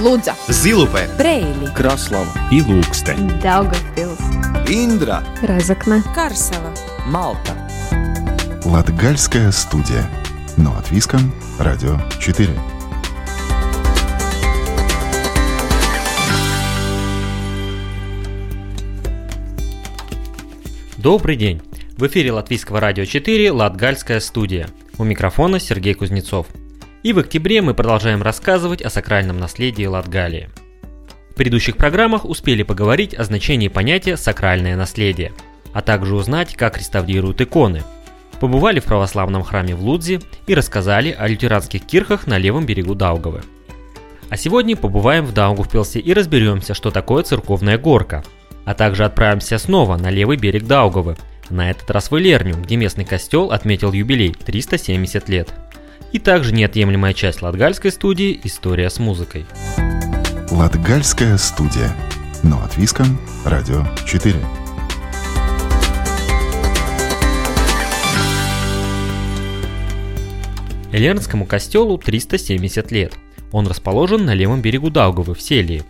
Лудза, Зилупе, Брейли, Краслава и Лукстен. Даугавпилс, Индра, Разокна, Карсела. Малта. Латгальская студия. Но от Виском. Радио 4. Добрый день! В эфире Латвийского радио 4 Латгальская студия. У микрофона Сергей Кузнецов. И в октябре мы продолжаем рассказывать о сакральном наследии Латгалии. В предыдущих программах успели поговорить о значении понятия «сакральное наследие», а также узнать, как реставрируют иконы. Побывали в православном храме в Лудзе и рассказали о лютеранских кирхах на левом берегу Даугавы. А сегодня побываем в Даугавпилсе и разберемся, что такое церковная горка, а также отправимся снова на левый берег Даугавы, на этот раз в Элерню, где местный костел отметил юбилей 370 лет. И также неотъемлемая часть латгальской студии «История с музыкой». Латгальская студия. Но от Виском. Радио 4. Элернскому костелу 370 лет. Он расположен на левом берегу Даугавы в Селии.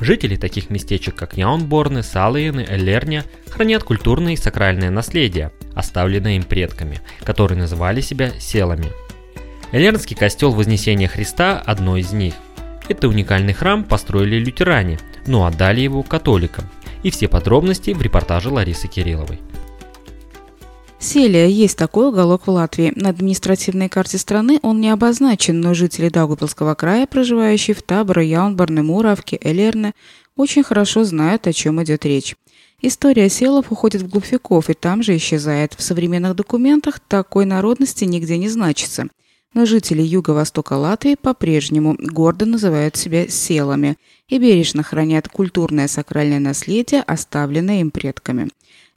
Жители таких местечек, как Яунборны, Салиены, Элерня, хранят культурное и сакральное наследие, оставленное им предками, которые называли себя селами. Элернский костел Вознесения Христа – одно из них. Это уникальный храм построили лютеране, но отдали его католикам. И все подробности в репортаже Ларисы Кирилловой. Селия есть такой уголок в Латвии. На административной карте страны он не обозначен, но жители Даугавпилского края, проживающие в Таборе, Яунборне, Муравке, Элерне, очень хорошо знают, о чем идет речь. История селов уходит в глубь веков и там же исчезает. В современных документах такой народности нигде не значится. Но жители юго-востока Латвии по-прежнему гордо называют себя селами и бережно хранят культурное сакральное наследие, оставленное им предками.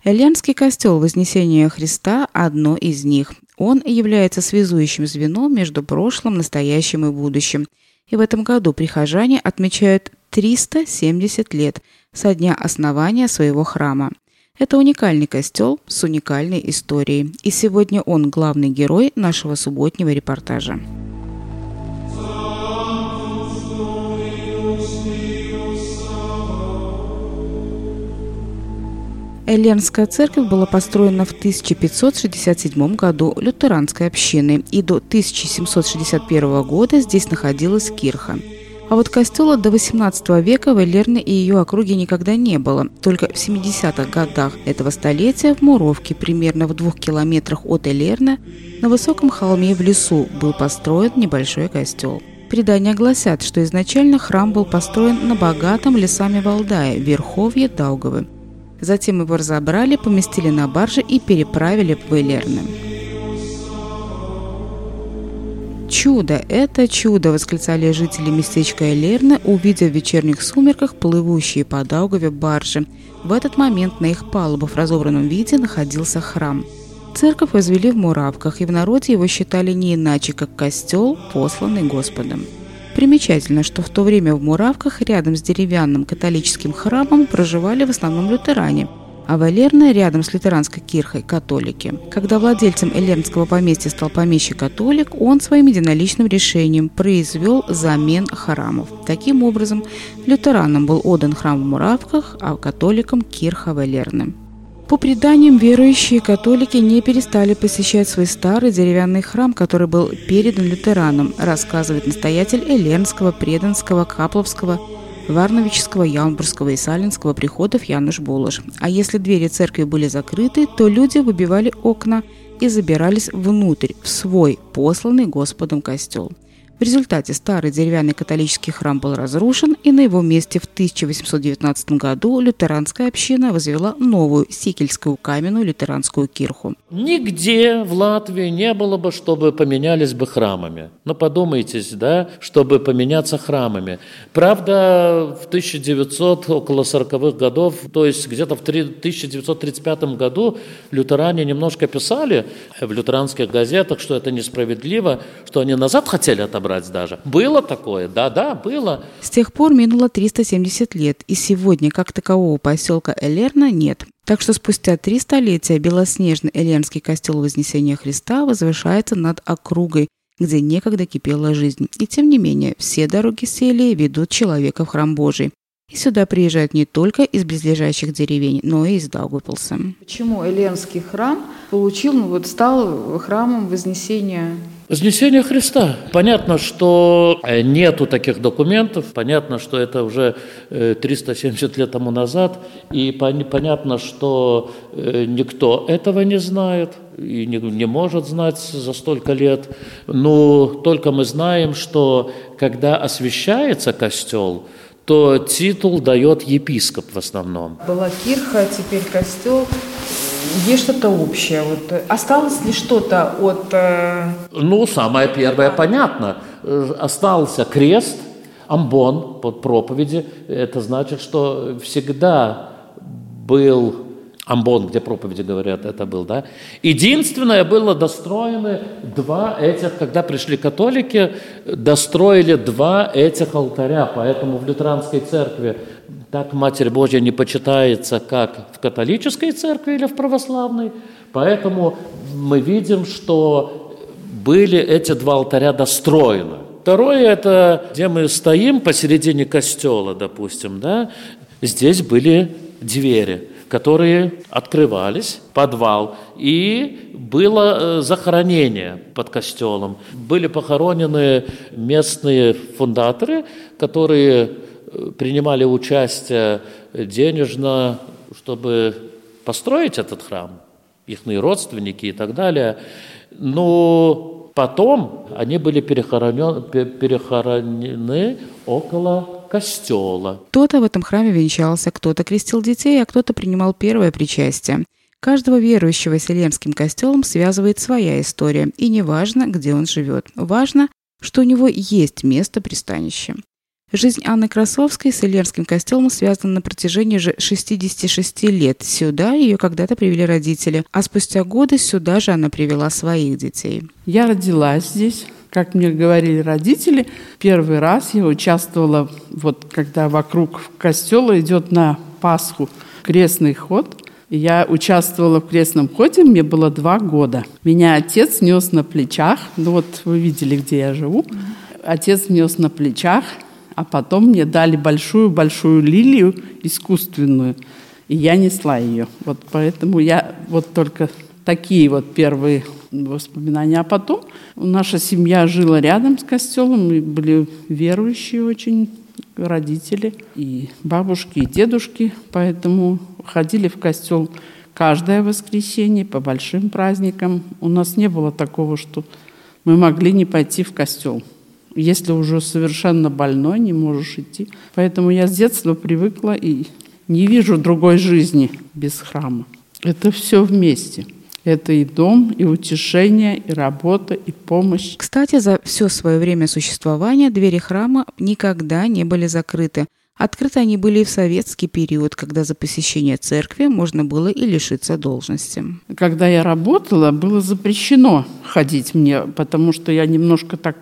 Эллинский костел Вознесения Христа – одно из них. Он является связующим звеном между прошлым, настоящим и будущим. И в этом году прихожане отмечают 370 лет со дня основания своего храма. Это уникальный костел с уникальной историей. И сегодня он главный герой нашего субботнего репортажа. Эллернская церковь была построена в 1567 году лютеранской общиной, и до 1761 года здесь находилась кирха. А вот костела до 18 века в Элерне и ее округе никогда не было. Только в 70-х годах этого столетия в Муровке, примерно в двух километрах от Элерна, на высоком холме в лесу был построен небольшой костел. Предания гласят, что изначально храм был построен на богатом лесами Валдае, Верховье Даугавы. Затем его разобрали, поместили на барже и переправили в Элерны. «Чудо! Это чудо!» – восклицали жители местечка Элерны, увидев в вечерних сумерках плывущие по Даугаве баржи. В этот момент на их палубу в разобранном виде находился храм. Церковь возвели в Муравках, и в народе его считали не иначе, как костел, посланный Господом. Примечательно, что в то время в Муравках рядом с деревянным католическим храмом проживали в основном лютеране, а в Элерне рядом с лютеранской кирхой – католики. Когда владельцем элернского поместья стал помещик-католик, он своим единоличным решением произвел замен храмов. Таким образом, лютеранам был отдан храм в Муравках, а католикам – кирха в Элерне. По преданиям, верующие католики не перестали посещать свой старый деревянный храм, который был передан лютеранам, рассказывает настоятель Эленского, Преданского, Капловского, Варновического, Яунбургского и Салинского приходов Януш Булаш. А если двери церкви были закрыты, то люди выбивали окна и забирались внутрь, в свой, посланный Господом костел. В результате старый деревянный католический храм был разрушен, и на его месте в 1819 году лютеранская община возвела новую сикельскую каменную лютеранскую кирху. Нигде в Латвии не было бы, чтобы поменялись бы храмами. Ну, подумайте, да, чтобы поменяться храмами. Правда, в 1900, около 40-х годов, то есть где-то в 1935 году лютеране немножко писали в лютеранских газетах, что это несправедливо, что они назад хотели отобрать даже. Было такое, да-да, было. С тех пор минуло 370 лет, и сегодня как такового поселка Элерна нет. Так что спустя три столетия белоснежный Элернский костел Вознесения Христа возвышается над округой, где некогда кипела жизнь. И тем не менее, все дороги сели ведут человека в храм Божий. И сюда приезжают не только из близлежащих деревень, но и из Даугавпилса. Почему Эленский храм получил, ну вот стал храмом Вознесения Вознесение Христа. Понятно, что э, нету таких документов, понятно, что это уже 370 э, лет тому назад, и понятно, что э, никто этого не знает и не, не может знать за столько лет. Но только мы знаем, что когда освящается костел, то титул дает епископ в основном. Была кирха, теперь костел есть что-то общее. Вот. Э, осталось ли что-то от... Э... Ну, самое первое понятно. Э, остался крест, амбон под проповеди. Это значит, что всегда был амбон, где проповеди говорят, это был, да. Единственное, было достроены два этих, когда пришли католики, достроили два этих алтаря, поэтому в лютеранской церкви так Матерь Божья не почитается, как в католической церкви или в православной. Поэтому мы видим, что были эти два алтаря достроены. Второе – это где мы стоим посередине костела, допустим, да, здесь были двери, которые открывались, подвал, и было э, захоронение под костелом. Были похоронены местные фундаторы, которые принимали участие денежно, чтобы построить этот храм, их родственники и так далее. Но потом они были перехоронены, около костела. Кто-то в этом храме венчался, кто-то крестил детей, а кто-то принимал первое причастие. Каждого верующего с Елемским костелом связывает своя история, и не важно, где он живет. Важно, что у него есть место пристанища. Жизнь Анны Красовской с Ильерским костелом связана на протяжении уже 66 лет. Сюда ее когда-то привели родители, а спустя годы сюда же она привела своих детей. Я родилась здесь, как мне говорили родители, первый раз я участвовала, вот когда вокруг костела идет на Пасху крестный ход. Я участвовала в крестном ходе, мне было два года. Меня отец нес на плечах, ну вот вы видели, где я живу. Отец нес на плечах, а потом мне дали большую-большую лилию искусственную, и я несла ее. Вот поэтому я вот только такие вот первые воспоминания. А потом наша семья жила рядом с костелом, и были верующие очень родители, и бабушки, и дедушки, поэтому ходили в костел каждое воскресенье по большим праздникам. У нас не было такого, что мы могли не пойти в костел если уже совершенно больной, не можешь идти. Поэтому я с детства привыкла и не вижу другой жизни без храма. Это все вместе. Это и дом, и утешение, и работа, и помощь. Кстати, за все свое время существования двери храма никогда не были закрыты. Открыты они были и в советский период, когда за посещение церкви можно было и лишиться должности. Когда я работала, было запрещено ходить мне, потому что я немножко так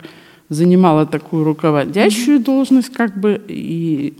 занимала такую руководящую должность, как бы, и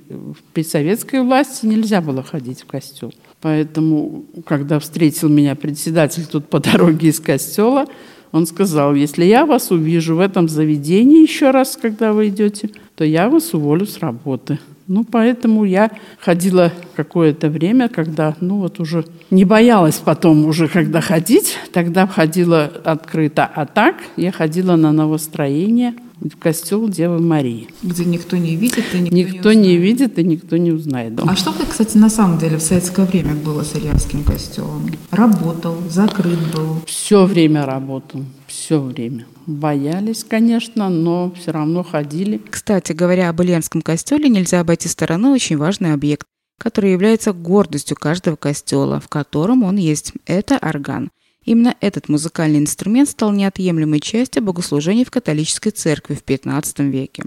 при советской власти нельзя было ходить в костел. Поэтому, когда встретил меня председатель тут по дороге из костела, он сказал, если я вас увижу в этом заведении еще раз, когда вы идете, то я вас уволю с работы. Ну, поэтому я ходила какое-то время, когда, ну, вот уже не боялась потом уже, когда ходить, тогда ходила открыто. А так я ходила на новостроение – костел Девы Марии. Где никто не видит и никто, никто не, не видит и никто не узнает. Да. А что, кстати, на самом деле в советское время было с Ильярским костелом? Работал, закрыт был? Все время работал, все время. Боялись, конечно, но все равно ходили. Кстати говоря, об Ильянском костеле нельзя обойти стороной очень важный объект, который является гордостью каждого костела, в котором он есть. Это орган. Именно этот музыкальный инструмент стал неотъемлемой частью богослужений в католической церкви в XV веке.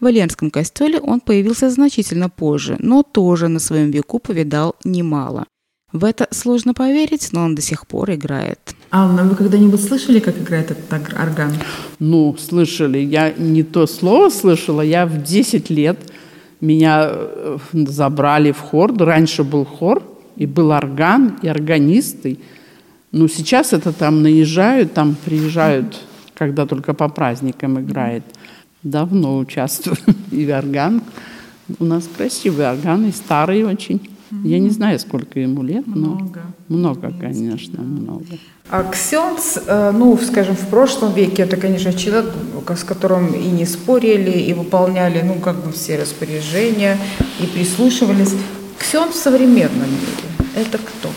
В Иленском костеле он появился значительно позже, но тоже на своем веку повидал немало. В это сложно поверить, но он до сих пор играет. Анна, вы когда-нибудь слышали, как играет этот орган? Ну, слышали. Я не то слово слышала. Я в 10 лет меня э, забрали в хор. Раньше был хор, и был орган, и органисты. Ну, сейчас это там наезжают, там приезжают когда только по праздникам играет. Давно участвую. И орган. У нас красивый орган, и старый очень. Я не знаю, сколько ему лет, но много, много конечно, много. А Ксенц, э, ну, скажем, в прошлом веке, это, конечно, человек, с которым и не спорили, и выполняли, ну, как бы все распоряжения, и прислушивались. Ксенц в современном мире – это кто?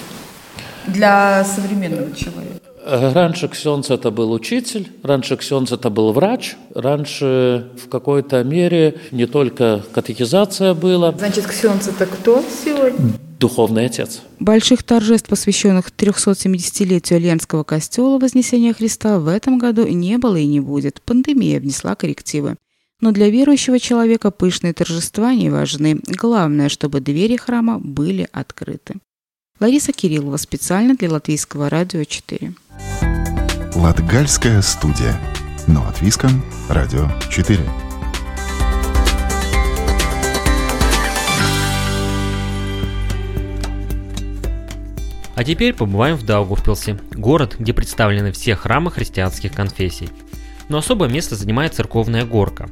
Для современного человека. Раньше Ксенц это был учитель, раньше Ксенц это был врач, раньше в какой-то мере не только катехизация была. Значит, Ксенц это кто сегодня? Духовный отец. Больших торжеств, посвященных 370-летию Ленского костела Вознесения Христа в этом году не было и не будет. Пандемия внесла коррективы. Но для верующего человека пышные торжества не важны. Главное, чтобы двери храма были открыты. Лариса Кириллова специально для Латвийского радио 4. Латгальская студия. Но от Виском. Радио 4. А теперь побываем в Даугавпилсе, город, где представлены все храмы христианских конфессий. Но особое место занимает церковная горка.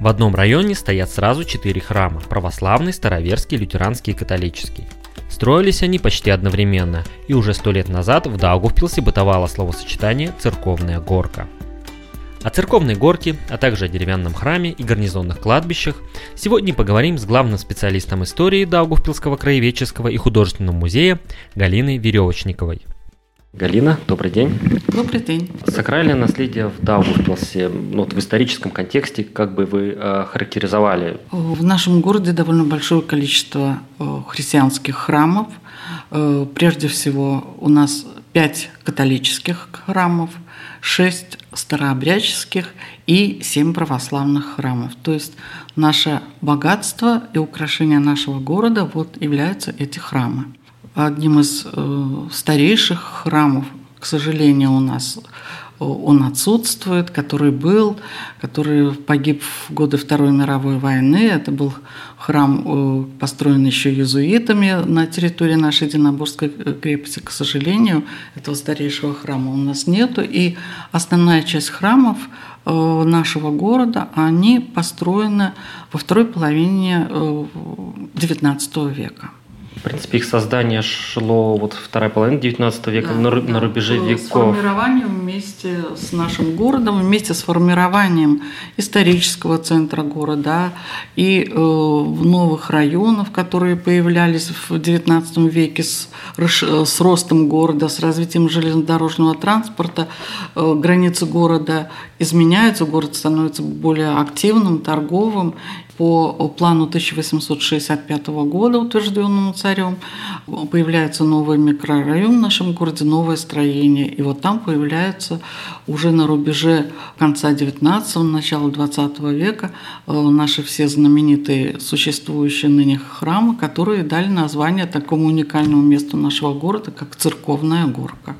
В одном районе стоят сразу четыре храма – православный, староверский, лютеранский и католический. Строились они почти одновременно, и уже сто лет назад в Даугавпилсе бытовало словосочетание «церковная горка». О церковной горке, а также о деревянном храме и гарнизонных кладбищах сегодня поговорим с главным специалистом истории Даугавпилского краеведческого и художественного музея Галиной Веревочниковой. Галина, добрый день. Добрый день. Сакральное наследие в Даугавпилсе, ну, вот в историческом контексте, как бы вы э, характеризовали? В нашем городе довольно большое количество э, христианских храмов. Э, прежде всего у нас пять католических храмов, шесть старообрядческих и семь православных храмов. То есть наше богатство и украшение нашего города вот являются эти храмы одним из э, старейших храмов, к сожалению, у нас э, он отсутствует, который был, который погиб в годы Второй мировой войны. Это был храм, э, построен еще иезуитами на территории нашей Динабургской крепости. К сожалению, этого старейшего храма у нас нету. И основная часть храмов нашего города, они построены во второй половине XIX века. В принципе, их создание шло вот вторая половина 19 века, да, на, да. на рубеже веков. С формированием вместе с нашим городом, вместе с формированием исторического центра города и э, новых районов, которые появлялись в 19 веке с, с ростом города, с развитием железнодорожного транспорта, э, границы города изменяются, город становится более активным, торговым, по плану 1865 года, утвержденному царем, появляется новый микрорайон в нашем городе, новое строение. И вот там появляются уже на рубеже конца 19-го, начала 20 века э, наши все знаменитые существующие ныне храмы, которые дали название такому уникальному месту нашего города, как Церковная горка.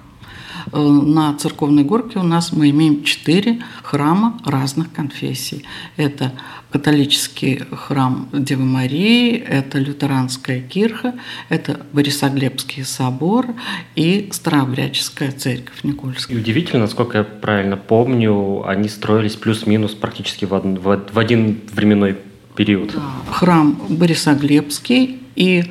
Э, на Церковной горке у нас мы имеем четыре храма разных конфессий. Это католический храм Девы Марии, это лютеранская кирха, это Борисоглебский собор и Старообрядческая церковь Никольская. И удивительно, насколько я правильно помню, они строились плюс-минус практически в один, в один временной период. Да. Храм Борисоглебский и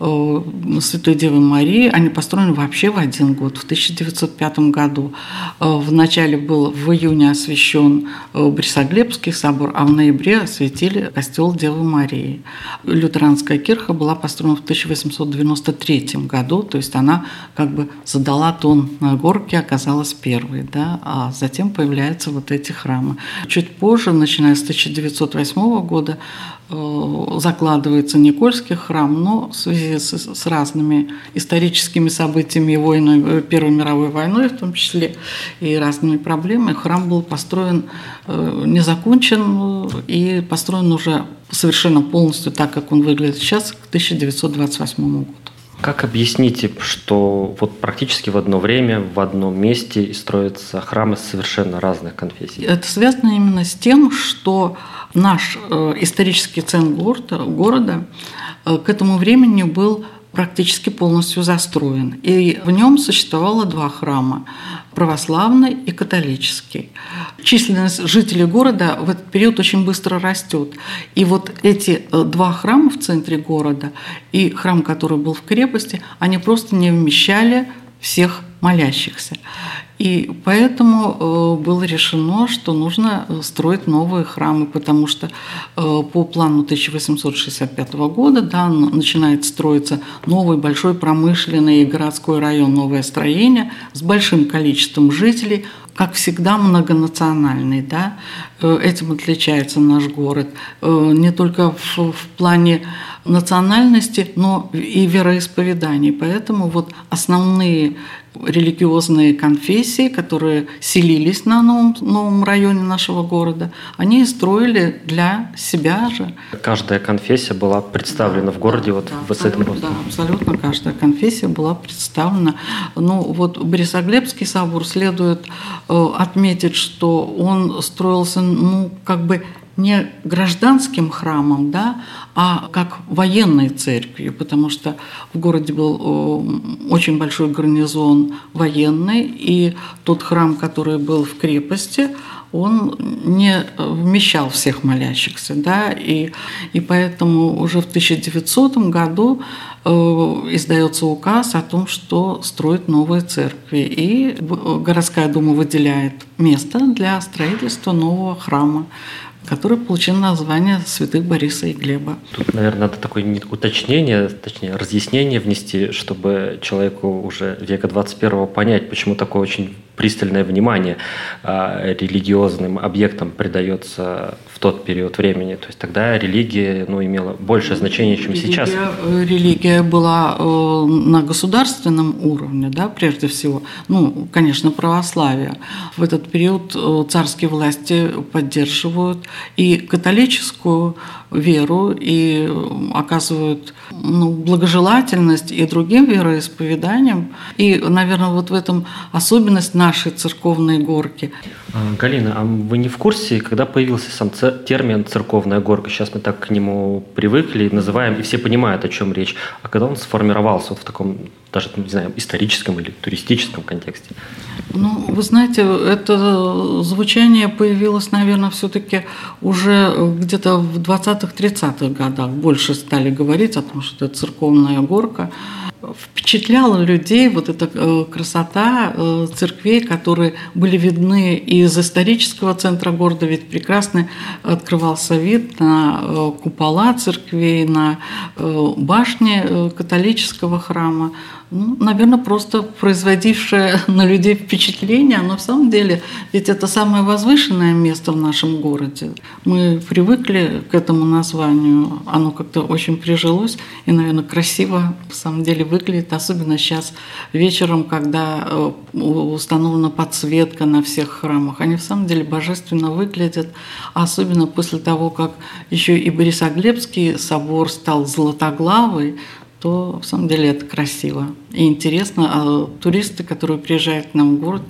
э, Святой Девы Марии, они построены вообще в один год, в 1905 году. Э, вначале был в июне освящен э, Брисоглебский собор, а в ноябре осветили костел Девы Марии. Лютеранская кирха была построена в 1893 году, то есть она как бы задала тон на горке, оказалась первой, да, а затем появляются вот эти храмы. Чуть позже, начиная с 1908 года, закладывается Никольский храм, но в связи с, с разными историческими событиями войны, э, Первой мировой войной в том числе, и разными проблемами, храм был построен, э, не закончен и построен уже совершенно полностью так, как он выглядит сейчас, к 1928 году. Как объясните, что вот практически в одно время, в одном месте строятся храмы совершенно разных конфессий? Это связано именно с тем, что наш э, исторический центр города, города э, к этому времени был практически полностью застроен. И в нем существовало два храма – православный и католический. Численность жителей города в этот период очень быстро растет. И вот эти э, два храма в центре города и храм, который был в крепости, они просто не вмещали всех молящихся. И поэтому э, было решено, что нужно э, строить новые храмы, потому что э, по плану 1865 года да, начинает строиться новый большой промышленный и городской район, новое строение с большим количеством жителей, как всегда, многонациональный. Да? Этим отличается наш город. Не только в, в плане национальности, но и вероисповеданий. Поэтому вот основные религиозные конфессии, которые селились на новом, новом районе нашего города, они строили для себя же. Каждая конфессия была представлена в городе вот да, в этом Да, абсолютно каждая конфессия была представлена. Ну вот Борисоглебский собор следует э, отметить, что он строился, ну как бы не гражданским храмом, да, а как военной церковью, потому что в городе был э, очень большой гарнизон военный, и тот храм, который был в крепости, он не вмещал всех молящихся, да, и, и поэтому уже в 1900 году э, издается указ о том, что строят новые церкви, и городская дума выделяет место для строительства нового храма который получил название святых Бориса и Глеба. Тут, наверное, надо такое уточнение, точнее, разъяснение внести, чтобы человеку уже века 21 понять, почему такое очень пристальное внимание а, религиозным объектам придается в тот период времени. То есть тогда религия ну, имела большее значение, чем религия, сейчас. Религия была э, на государственном уровне, да, прежде всего. Ну, конечно, православие. В этот период э, царские власти поддерживают и католическую веру и оказывают ну, благожелательность и другим вероисповеданиям. И, наверное, вот в этом особенность нашей церковной горки. А, Галина, а вы не в курсе, когда появился сам термин «церковная горка»? Сейчас мы так к нему привыкли, называем, и все понимают, о чем речь. А когда он сформировался вот в таком, даже, не знаю, историческом или туристическом контексте? Ну, вы знаете, это звучание появилось, наверное, все-таки уже где-то в 20-30-х годах. Больше стали говорить о том, что это церковная горка. Впечатляла людей вот эта э, красота э, церквей, которые были видны из исторического центра города, ведь прекрасно открывался вид на э, купола церквей, на башни католического храма ну, наверное, просто производившее на людей впечатление, но в самом деле ведь это самое возвышенное место в нашем городе. Мы привыкли к этому названию, оно как-то очень прижилось и, наверное, красиво в самом деле выглядит, особенно сейчас вечером, когда э, установлена подсветка на всех храмах. Они в самом деле божественно выглядят, особенно после того, как еще и Борисоглебский собор стал золотоглавый, то в самом деле это красиво и интересно. А туристы, которые приезжают к нам в город,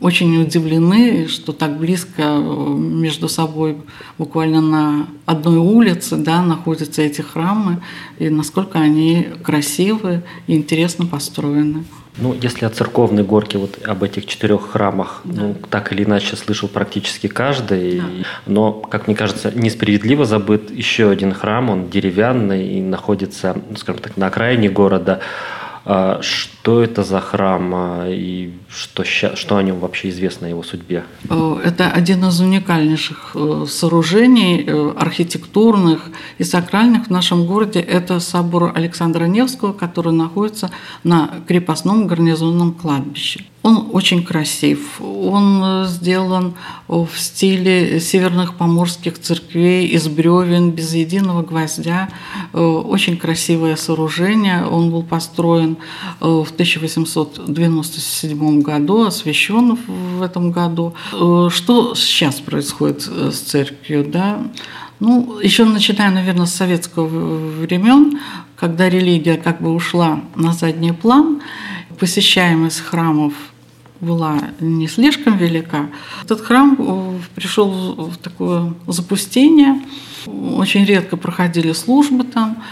очень удивлены, что так близко э, между собой, буквально на одной улице, да, находятся эти храмы, и насколько они красивы и интересно построены. Ну, если о церковной горке, вот об этих четырех храмах, да. ну, так или иначе слышал практически каждый. Да. Но, как мне кажется, несправедливо забыт еще один храм, он деревянный и находится, ну, скажем так, на окраине города. А что это за храм а, и что, что о нем вообще известно, о его судьбе? Э, это один из уникальнейших э, сооружений э, архитектурных и сакральных в нашем городе. Это собор Александра Невского, который находится на крепостном гарнизонном кладбище. Он очень красив. Он сделан в стиле северных поморских церквей из бревен, без единого гвоздя. Очень красивое сооружение. Он был построен в 1897 году, освящен в этом году. Что сейчас происходит с церковью? Да? Ну, еще начиная, наверное, с советского времен, когда религия как бы ушла на задний план, посещаемость храмов была не слишком велика. Этот храм э, пришел в такое запустение. Очень редко проходили службы там.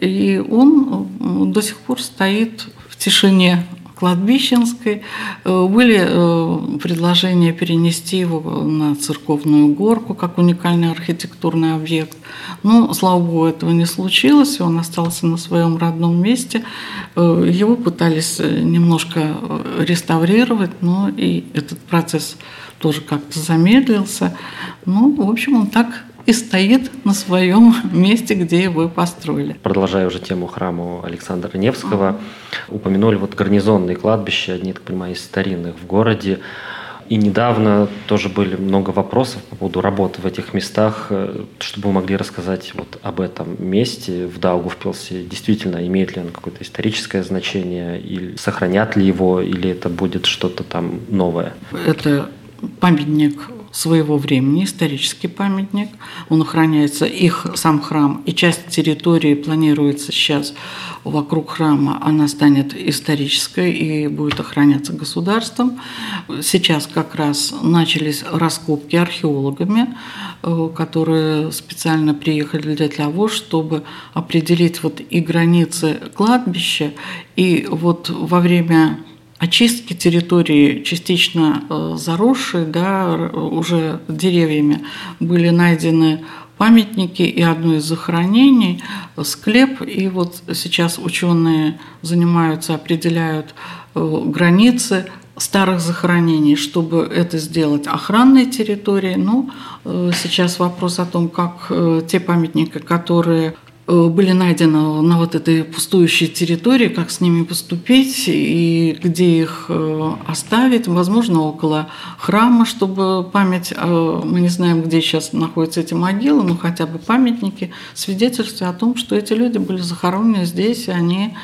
И он до сих пор стоит в тишине кладбищенской. Э, были э, предложения перенести его на церковную горку как уникальный архитектурный объект. Но, слава богу, этого не случилось, он остался на своем родном месте. Э, его пытались немножко реставрировать, но и этот процесс тоже как-то замедлился. Ну, в общем, он так и стоит на своем месте, где его построили. Продолжая уже тему храма Александра Невского, uh-huh. упомянули вот гарнизонные кладбища, одни, так понимаю, из старинных в городе. И недавно тоже были много вопросов по поводу работы в этих местах, чтобы вы могли рассказать вот об этом месте в Даугавпилсе. Действительно, имеет ли он какое-то историческое значение, или сохранят ли его, или это будет что-то там новое? Это памятник своего времени, исторический памятник. Он охраняется, их сам храм и часть территории планируется сейчас вокруг храма, она станет исторической и будет охраняться государством. Сейчас как раз начались раскопки археологами, э, которые специально приехали для того, чтобы определить вот и границы кладбища, и вот во время очистки территории частично э, заросшие, да, уже деревьями, были найдены памятники и одно из захоронений – склеп. И вот сейчас ученые занимаются, определяют э, границы старых захоронений, чтобы это сделать охранной территорией. Ну, э, сейчас вопрос о том, как те памятники, которые Э, были найдены на вот этой пустующей территории, как с ними поступить и где их э, оставить, возможно, около храма, чтобы память, э, мы не знаем, где сейчас находятся эти могилы, но хотя бы памятники, свидетельствуют о том, что эти люди были захоронены здесь, и они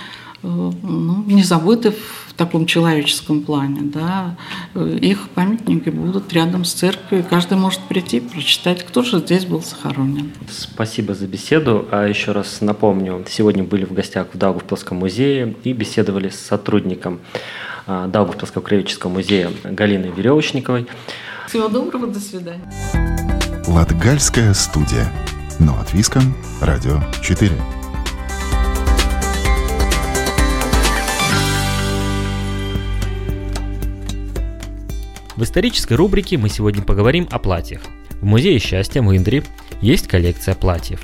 ну, не забыты таком человеческом плане. Да. Их памятники будут рядом с церковью, каждый может прийти, прочитать, кто же здесь был захоронен. Спасибо за беседу. А еще раз напомню, сегодня были в гостях в Даугавпилском музее и беседовали с сотрудником а, Даугавпилского краеведческого музея Галиной Веревочниковой. Всего доброго, до свидания. Латгальская студия. Но от Виском. Радио 4. В исторической рубрике мы сегодня поговорим о платьях. В Музее счастья в Индре есть коллекция платьев.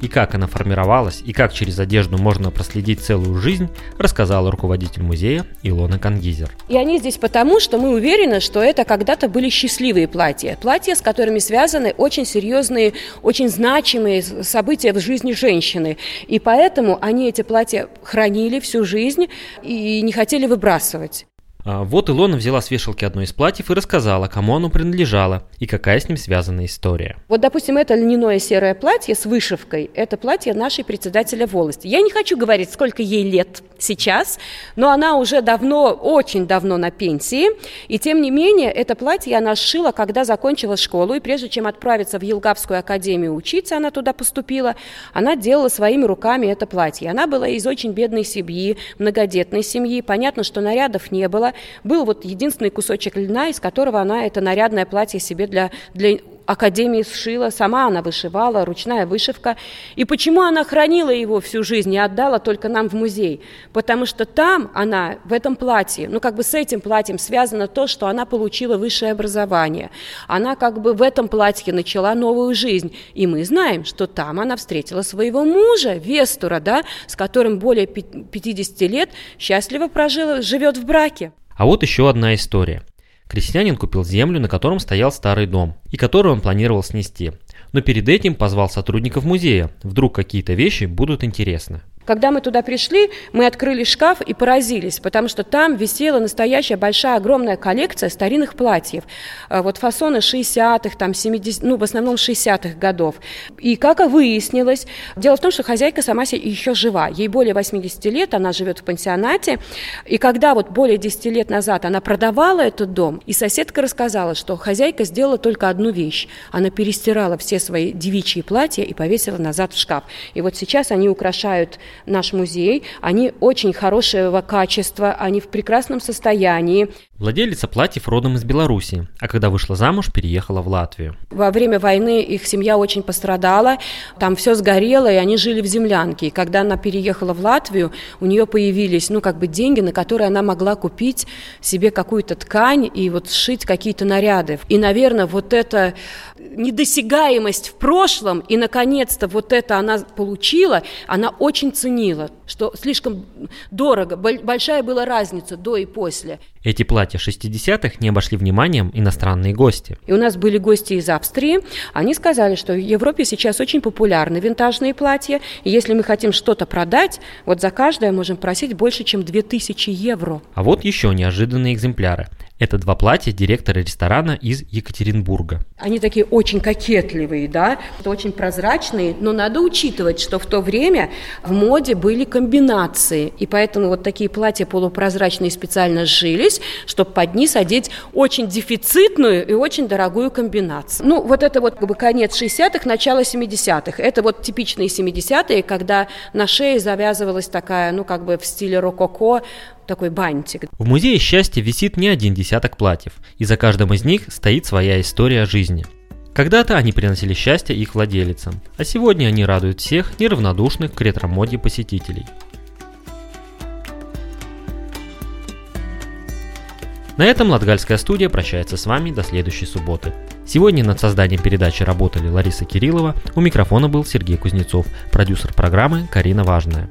И как она формировалась, и как через одежду можно проследить целую жизнь, рассказала руководитель музея Илона Кангизер. И они здесь потому, что мы уверены, что это когда-то были счастливые платья. Платья, с которыми связаны очень серьезные, очень значимые события в жизни женщины. И поэтому они эти платья хранили всю жизнь и не хотели выбрасывать. А, вот Илона взяла с вешалки одно из платьев и рассказала, кому оно принадлежало и какая с ним связана история. Вот, допустим, это льняное серое платье с вышивкой. Это платье нашей председателя волости. Я не хочу говорить, сколько ей лет сейчас, но она уже давно, очень давно на пенсии. И тем не менее, это платье она сшила, когда закончила школу. И прежде чем отправиться в Елгавскую академию учиться, она туда поступила, она делала своими руками это платье. Она была из очень бедной семьи, многодетной семьи. Понятно, что нарядов не было был вот единственный кусочек льна, из которого она это нарядное платье себе для, для академии сшила, сама она вышивала, ручная вышивка. И почему она хранила его всю жизнь и отдала только нам в музей? Потому что там она, в этом платье, ну как бы с этим платьем связано то, что она получила высшее образование. Она как бы в этом платье начала новую жизнь. И мы знаем, что там она встретила своего мужа, Вестура, да, с которым более 50 лет счастливо прожила, живет в браке. А вот еще одна история. Крестьянин купил землю, на котором стоял старый дом, и который он планировал снести. Но перед этим позвал сотрудников музея, вдруг какие-то вещи будут интересны. Когда мы туда пришли, мы открыли шкаф и поразились, потому что там висела настоящая большая, огромная коллекция старинных платьев. А вот фасоны 60-х, там 70 ну, в основном 60-х годов. И как выяснилось, дело в том, что хозяйка сама еще жива. Ей более 80 лет, она живет в пансионате. И когда вот более 10 лет назад она продавала этот дом, и соседка рассказала, что хозяйка сделала только одну вещь. Она перестирала все свои девичьи платья и повесила назад в шкаф. И вот сейчас они украшают наш музей. Они очень хорошего качества, они в прекрасном состоянии. Владелица платьев родом из Беларуси, а когда вышла замуж, переехала в Латвию. Во время войны их семья очень пострадала, там все сгорело, и они жили в землянке. И когда она переехала в Латвию, у нее появились, ну, как бы деньги, на которые она могла купить себе какую-то ткань и вот сшить какие-то наряды. И, наверное, вот эта недосягаемость в прошлом, и, наконец-то, вот это она получила, она очень ценила, что слишком дорого, большая была разница до и после. Эти платья 60-х не обошли вниманием иностранные гости. И у нас были гости из Австрии. Они сказали, что в Европе сейчас очень популярны винтажные платья. И если мы хотим что-то продать, вот за каждое можем просить больше, чем 2000 евро. А вот еще неожиданные экземпляры. Это два платья директора ресторана из Екатеринбурга. Они такие очень кокетливые, да, очень прозрачные, но надо учитывать, что в то время в моде были комбинации, и поэтому вот такие платья полупрозрачные специально сжились, чтобы под низ одеть очень дефицитную и очень дорогую комбинацию. Ну, вот это вот как бы конец 60-х, начало 70-х. Это вот типичные 70-е, когда на шее завязывалась такая, ну, как бы в стиле рококо такой бантик. В музее счастья висит не один десяток платьев, и за каждым из них стоит своя история жизни. Когда-то они приносили счастье их владелицам, а сегодня они радуют всех неравнодушных к ретро-моде посетителей. На этом Латгальская студия прощается с вами до следующей субботы. Сегодня над созданием передачи работали Лариса Кириллова, у микрофона был Сергей Кузнецов, продюсер программы Карина Важная.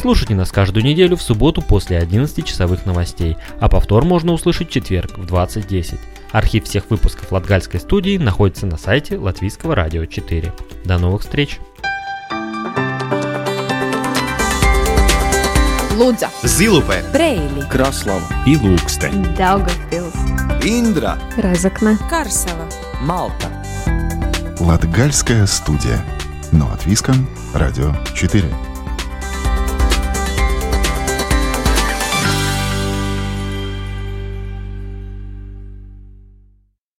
Слушайте нас каждую неделю в субботу после 11 часовых новостей, а повтор можно услышать в четверг в 20.10. Архив всех выпусков Латгальской студии находится на сайте Латвийского радио 4. До новых встреч! Лудза, Зилупе, Брейли, Краслава и Ilūkste, Daugavpils, Индра, Разокна, Карсела, Малта. Латгальская студия. Но от Виска, Радио 4.